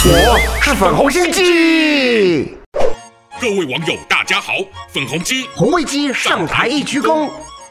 是粉红心机。各位网友，大家好，粉红鸡红卫鸡上台一鞠躬。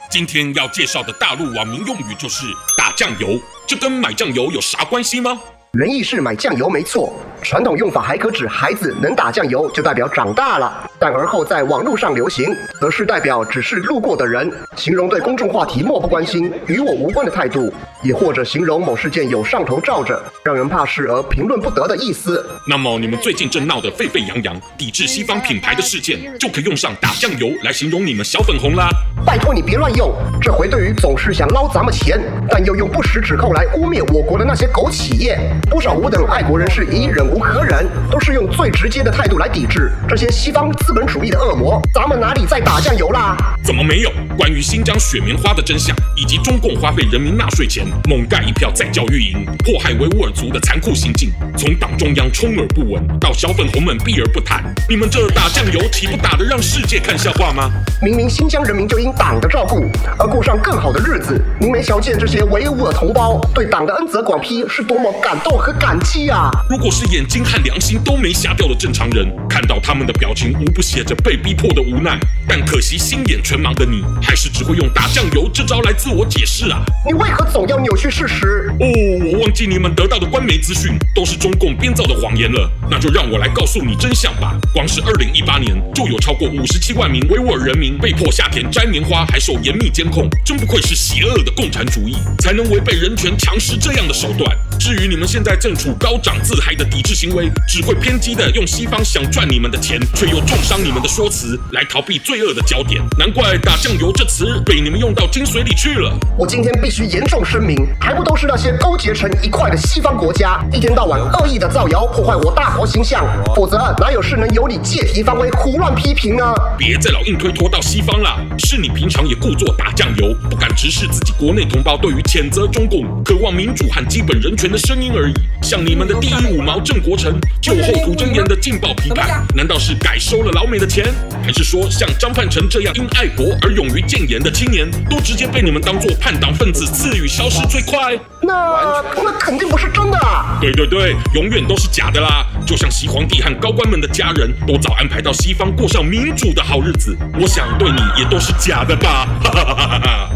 今天要介绍的大陆网民用语就是打酱油，这跟买酱油有啥关系吗？原意是买酱油没错，传统用法还可指孩子能打酱油就代表长大了，但而后在网络上流行，则是代表只是路过的人，形容对公众话题漠不关心、与我无关的态度，也或者形容某事件有上头罩着，让人怕事而评论不得的意思。那么你们最近正闹得沸沸扬扬，抵制西方品牌的事件，就可以用上打酱油来形容你们小粉红啦。拜托你别乱用，这回对于总是想捞咱们钱，但又用不实指控来污蔑我国的那些狗企业。不少吾等爱国人士已忍无可忍，都是用最直接的态度来抵制这些西方资本主义的恶魔。咱们哪里在打酱油啦？怎么没有？关于新疆雪棉花的真相，以及中共花费人民纳税钱猛盖一票再教育营，迫害维吾尔族的残酷行径，从党中央充耳不闻到小粉红们避而不谈，你们这打酱油岂不打得让世界看笑话吗？明明新疆人民就因党的照顾而过上更好的日子，您没瞧见这些维吾尔同胞对党的恩泽广披是多么感动？和感激啊！如果是眼睛和良心都没瞎掉的正常人，看到他们的表情，无不写着被逼迫的无奈。但可惜心眼全盲的你，还是只会用打酱油这招来自我解释啊！你为何总要扭曲事实？哦，我忘记你们得到的官媒资讯都是中共编造的谎言了。那就让我来告诉你真相吧。光是二零一八年，就有超过五十七万名维吾尔人民被迫下田摘棉花，还受严密监控。真不愧是邪恶的共产主义，才能违背人权强施这样的手段。至于你们现在正处高涨自嗨的抵制行为，只会偏激的用西方想赚你们的钱，却又重伤你们的说辞来逃避罪恶的焦点。难怪打酱油这词被你们用到精髓里去了。我今天必须严重声明，还不都是那些勾结成一块的西方国家，一天到晚恶意的造谣，破坏我大国形象，否则哪有事能由你借题发挥，胡乱批评呢？别再老硬推脱到西方了，是你平常也故作打酱油，不敢直视自己国内同胞对于谴责中共、渴望民主和基本人权的声音而已。像你们的第一五毛郑国成，酒后吐真言的劲爆批判，难道是改收了老美的钱？还是说像张盼成这样因爱国而勇于谏言的青年，都直接被你们当作叛党分子赐予消失最快？那那肯定不是真的啊！对对对，永远都是假的啦！就像西皇帝和高官们的家人都早安排到西方过上民主的好日子，我想对你也都是假的吧？哈哈哈哈哈！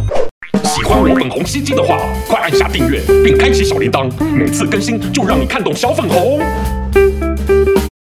喜欢我粉红心机的话，快按下订阅并开启小铃铛，每次更新就让你看懂小粉红。